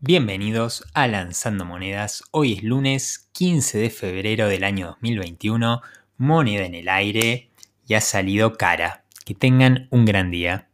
Bienvenidos a Lanzando Monedas. Hoy es lunes 15 de febrero del año 2021. Moneda en el aire y ha salido cara. Que tengan un gran día.